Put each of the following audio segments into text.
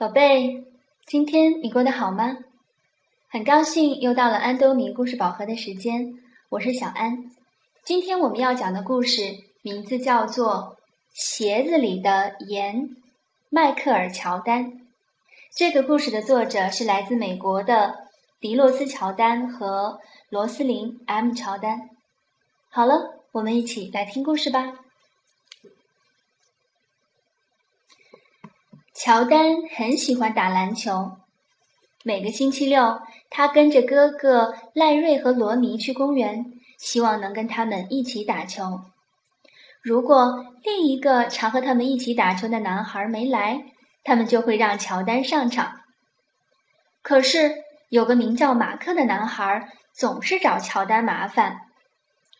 宝贝，今天你过得好吗？很高兴又到了安东尼故事宝盒的时间，我是小安。今天我们要讲的故事名字叫做《鞋子里的盐》，迈克尔·乔丹。这个故事的作者是来自美国的迪洛斯·乔丹和罗斯林 ·M· 乔丹。好了，我们一起来听故事吧。乔丹很喜欢打篮球。每个星期六，他跟着哥哥赖瑞和罗尼去公园，希望能跟他们一起打球。如果另一个常和他们一起打球的男孩没来，他们就会让乔丹上场。可是有个名叫马克的男孩总是找乔丹麻烦，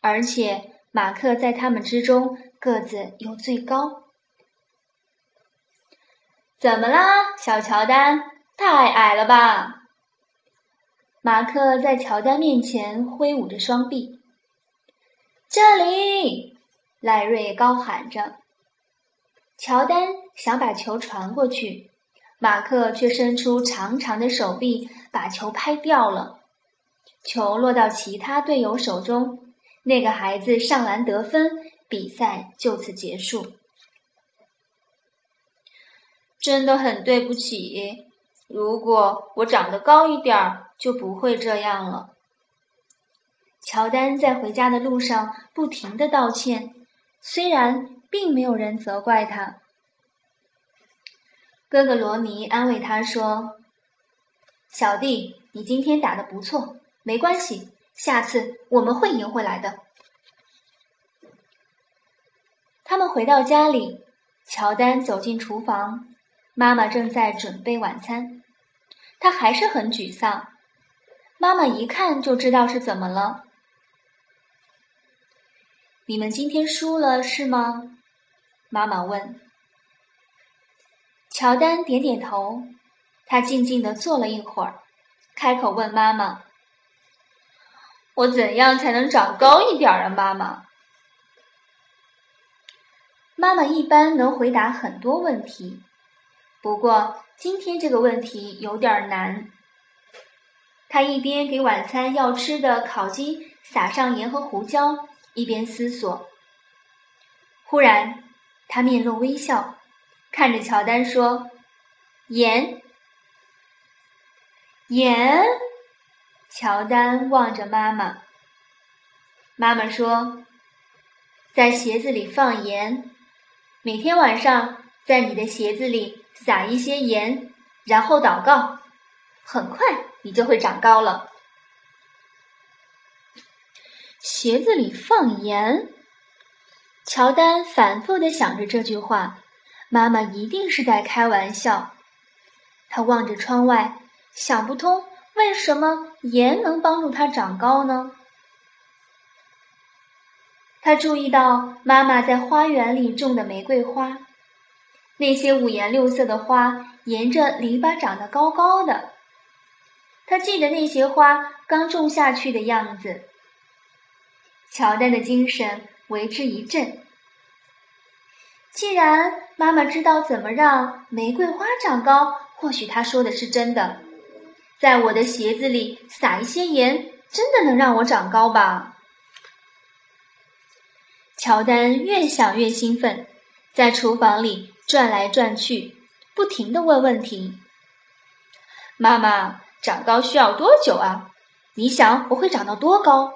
而且马克在他们之中个子又最高。怎么啦，小乔丹？太矮了吧！马克在乔丹面前挥舞着双臂。这里，赖瑞高喊着。乔丹想把球传过去，马克却伸出长长的手臂把球拍掉了。球落到其他队友手中，那个孩子上篮得分，比赛就此结束。真的很对不起，如果我长得高一点儿，就不会这样了。乔丹在回家的路上不停的道歉，虽然并没有人责怪他。哥哥罗尼安慰他说：“小弟，你今天打的不错，没关系，下次我们会赢回来的。”他们回到家里，乔丹走进厨房。妈妈正在准备晚餐，他还是很沮丧。妈妈一看就知道是怎么了。你们今天输了是吗？妈妈问。乔丹点点头，他静静地坐了一会儿，开口问妈妈：“我怎样才能长高一点啊？”妈妈。妈妈一般能回答很多问题。不过今天这个问题有点难。他一边给晚餐要吃的烤鸡撒上盐和胡椒，一边思索。忽然，他面露微笑，看着乔丹说：“盐，盐。”乔丹望着妈妈。妈妈说：“在鞋子里放盐，每天晚上在你的鞋子里。”撒一些盐，然后祷告，很快你就会长高了。鞋子里放盐，乔丹反复的想着这句话，妈妈一定是在开玩笑。他望着窗外，想不通为什么盐能帮助他长高呢？他注意到妈妈在花园里种的玫瑰花。那些五颜六色的花沿着篱笆长得高高的，他记得那些花刚种下去的样子。乔丹的精神为之一振。既然妈妈知道怎么让玫瑰花长高，或许她说的是真的。在我的鞋子里撒一些盐，真的能让我长高吧？乔丹越想越兴奋，在厨房里。转来转去，不停的问问题。妈妈，长高需要多久啊？你想我会长到多高？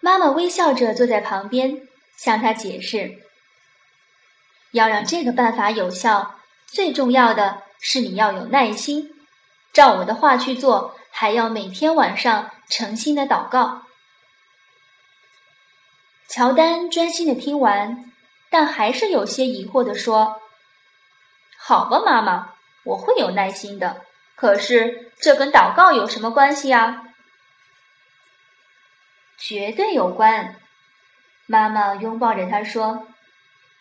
妈妈微笑着坐在旁边，向他解释：要让这个办法有效，最重要的是你要有耐心，照我的话去做，还要每天晚上诚心的祷告。乔丹专心的听完。但还是有些疑惑地说：“好吧，妈妈，我会有耐心的。可是这跟祷告有什么关系啊？”“绝对有关。”妈妈拥抱着他说：“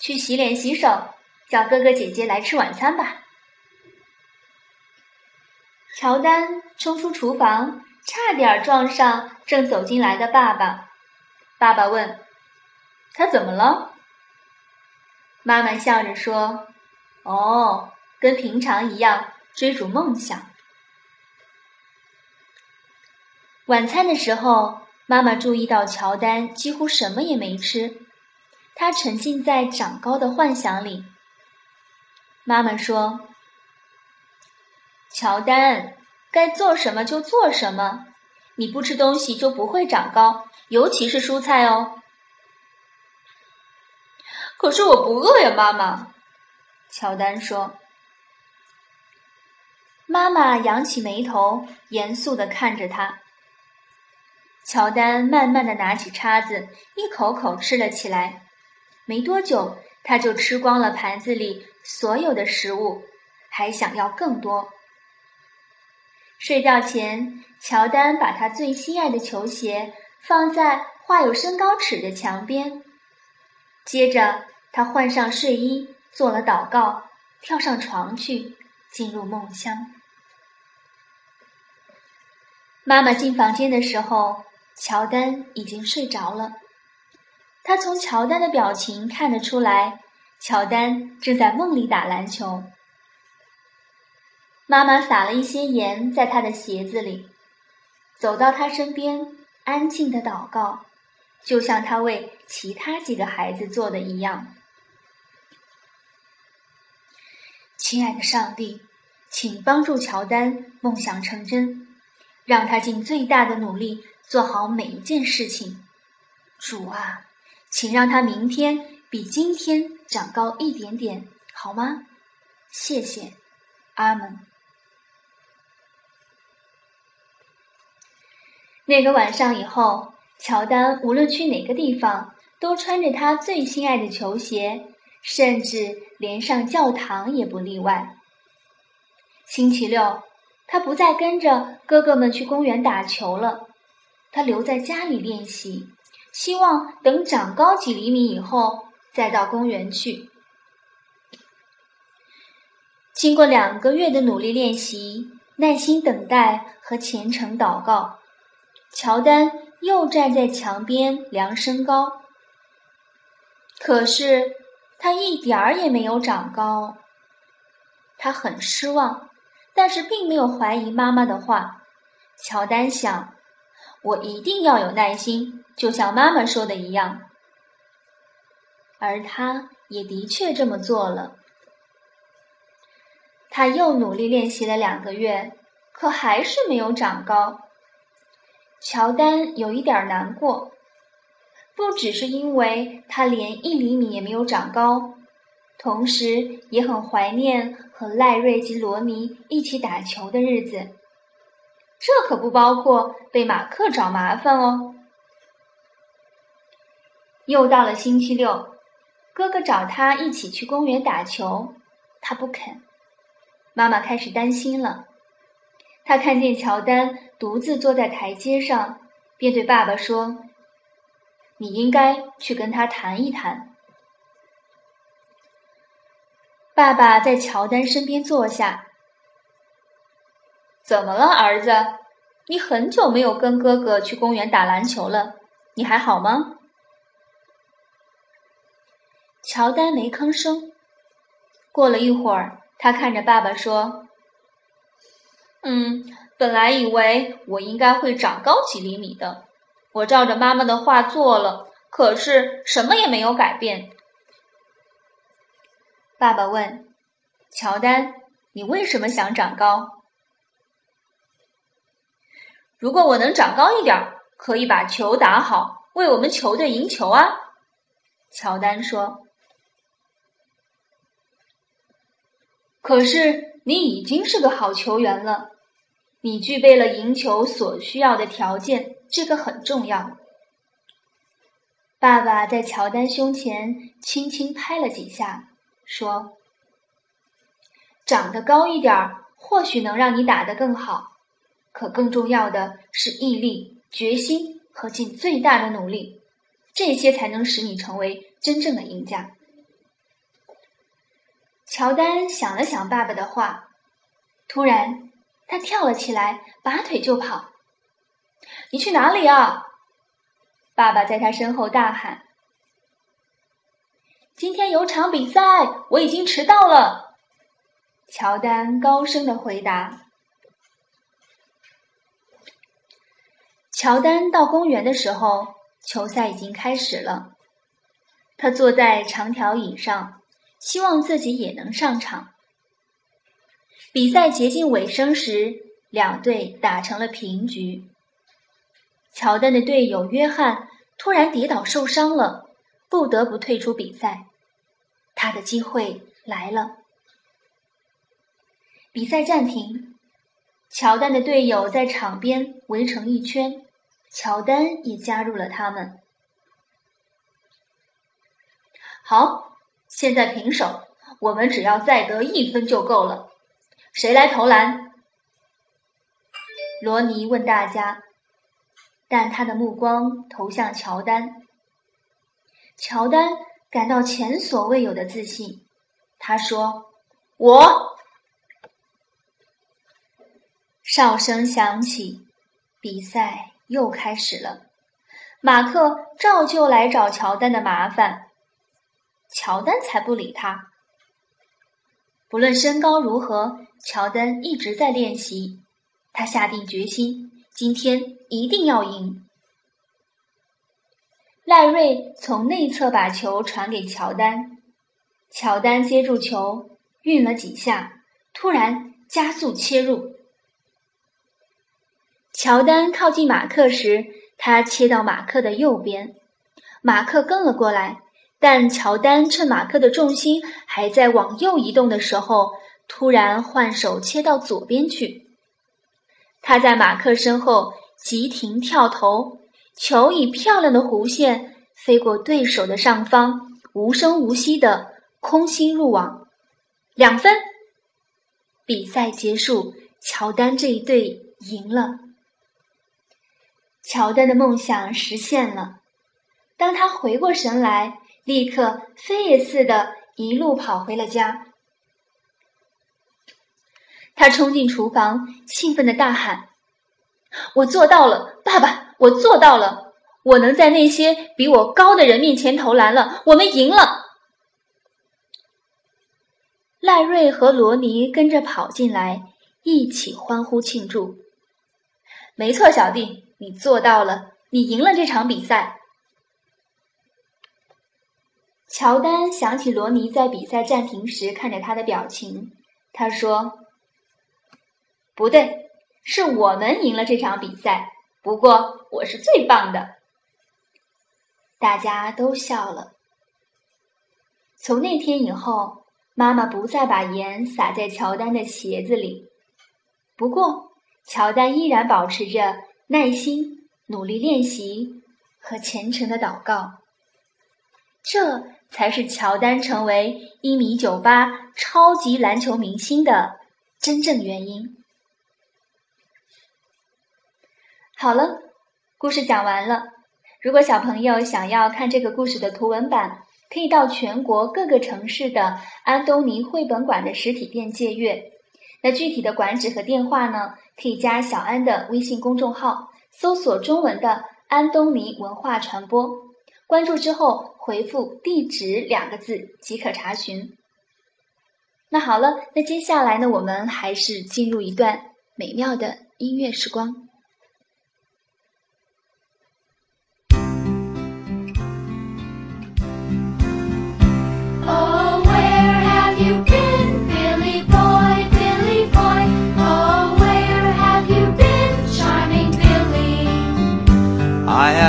去洗脸洗手，叫哥哥姐姐来吃晚餐吧。”乔丹冲出厨房，差点撞上正走进来的爸爸。爸爸问：“他怎么了？”妈妈笑着说：“哦，跟平常一样追逐梦想。晚餐的时候，妈妈注意到乔丹几乎什么也没吃，他沉浸在长高的幻想里。妈妈说：“乔丹，该做什么就做什么，你不吃东西就不会长高，尤其是蔬菜哦。”可是我不饿呀，妈妈。乔丹说。妈妈扬起眉头，严肃地看着他。乔丹慢慢的拿起叉子，一口口吃了起来。没多久，他就吃光了盘子里所有的食物，还想要更多。睡觉前，乔丹把他最心爱的球鞋放在画有身高尺的墙边，接着他换上睡衣，做了祷告，跳上床去，进入梦乡。妈妈进房间的时候。乔丹已经睡着了，他从乔丹的表情看得出来，乔丹正在梦里打篮球。妈妈撒了一些盐在他的鞋子里，走到他身边，安静的祷告，就像他为其他几个孩子做的一样。亲爱的上帝，请帮助乔丹梦想成真，让他尽最大的努力。做好每一件事情，主啊，请让他明天比今天长高一点点，好吗？谢谢，阿门。那个晚上以后，乔丹无论去哪个地方，都穿着他最心爱的球鞋，甚至连上教堂也不例外。星期六，他不再跟着哥哥们去公园打球了。他留在家里练习，希望等长高几厘米以后再到公园去。经过两个月的努力练习、耐心等待和虔诚祷告，乔丹又站在墙边量身高。可是他一点儿也没有长高。他很失望，但是并没有怀疑妈妈的话。乔丹想。我一定要有耐心，就像妈妈说的一样。而他也的确这么做了。他又努力练习了两个月，可还是没有长高。乔丹有一点难过，不只是因为他连一厘米也没有长高，同时也很怀念和赖瑞及罗尼一起打球的日子。这可不包括被马克找麻烦哦。又到了星期六，哥哥找他一起去公园打球，他不肯。妈妈开始担心了。他看见乔丹独自坐在台阶上，便对爸爸说：“你应该去跟他谈一谈。”爸爸在乔丹身边坐下。怎么了，儿子？你很久没有跟哥哥去公园打篮球了，你还好吗？乔丹没吭声。过了一会儿，他看着爸爸说：“嗯，本来以为我应该会长高几厘米的，我照着妈妈的话做了，可是什么也没有改变。”爸爸问：“乔丹，你为什么想长高？”如果我能长高一点，可以把球打好，为我们球队赢球啊！乔丹说。可是你已经是个好球员了，你具备了赢球所需要的条件，这个很重要。爸爸在乔丹胸前轻轻拍了几下，说：“长得高一点，或许能让你打得更好。”可更重要的是毅力、决心和尽最大的努力，这些才能使你成为真正的赢家。乔丹想了想爸爸的话，突然他跳了起来，拔腿就跑。“你去哪里啊？”爸爸在他身后大喊。“今天有场比赛，我已经迟到了。”乔丹高声的回答。乔丹到公园的时候，球赛已经开始了。他坐在长条椅上，希望自己也能上场。比赛接近尾声时，两队打成了平局。乔丹的队友约翰突然跌倒受伤了，不得不退出比赛。他的机会来了。比赛暂停，乔丹的队友在场边围成一圈，乔丹也加入了他们。好，现在平手，我们只要再得一分就够了。谁来投篮？罗尼问大家，但他的目光投向乔丹。乔丹感到前所未有的自信，他说：“我。”哨声响起，比赛又开始了。马克照旧来找乔丹的麻烦，乔丹才不理他。不论身高如何，乔丹一直在练习。他下定决心，今天一定要赢。赖瑞从内侧把球传给乔丹，乔丹接住球，运了几下，突然加速切入。乔丹靠近马克时，他切到马克的右边，马克跟了过来，但乔丹趁马克的重心还在往右移动的时候，突然换手切到左边去。他在马克身后急停跳投，球以漂亮的弧线飞过对手的上方，无声无息的空心入网，两分。比赛结束，乔丹这一队赢了。乔丹的梦想实现了。当他回过神来，立刻飞也似的，一路跑回了家。他冲进厨房，兴奋的大喊：“我做到了，爸爸！我做到了！我能在那些比我高的人面前投篮了！我们赢了！”赖瑞和罗尼跟着跑进来，一起欢呼庆祝。没错，小弟。你做到了，你赢了这场比赛。乔丹想起罗尼在比赛暂停时看着他的表情，他说：“不对，是我们赢了这场比赛。不过我是最棒的。”大家都笑了。从那天以后，妈妈不再把盐撒在乔丹的鞋子里。不过，乔丹依然保持着。耐心、努力练习和虔诚的祷告，这才是乔丹成为一米九八超级篮球明星的真正原因。好了，故事讲完了。如果小朋友想要看这个故事的图文版，可以到全国各个城市的安东尼绘本馆的实体店借阅。那具体的馆址和电话呢？可以加小安的微信公众号，搜索中文的“安东尼文化传播”，关注之后回复“地址”两个字即可查询。那好了，那接下来呢，我们还是进入一段美妙的音乐时光。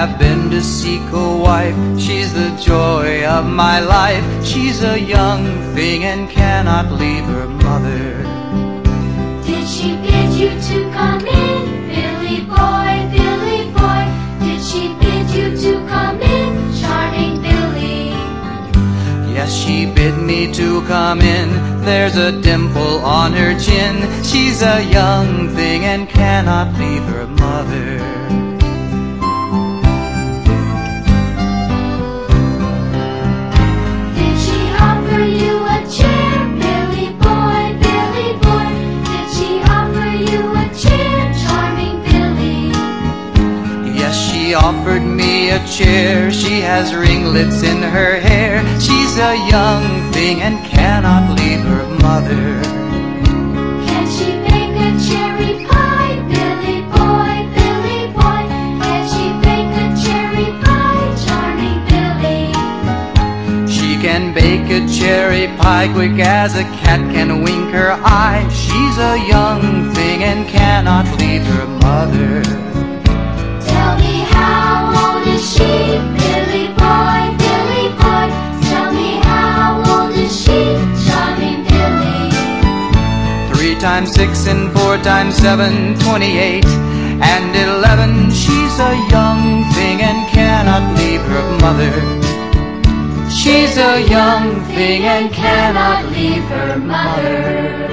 Have been to seek a wife. She's the joy of my life. She's a young thing and cannot leave her mother. Did she bid you to come in, Billy boy, Billy boy? Did she bid you to come in, charming Billy? Yes, she bid me to come in. There's a dimple on her chin. She's a young thing and cannot leave her mother. Offered me a chair, she has ringlets in her hair. She's a young thing and cannot leave her mother. Can she bake a cherry pie, Billy boy, Billy boy? Can she bake a cherry pie, charming Billy? She can bake a cherry pie quick as a cat can wink her eye. She's a young thing and cannot leave her mother times six and four times seven, twenty-eight and eleven. She's a young thing and cannot leave her mother. She's a young thing and cannot leave her mother.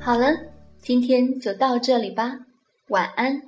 好了，今天就到这里吧，晚安。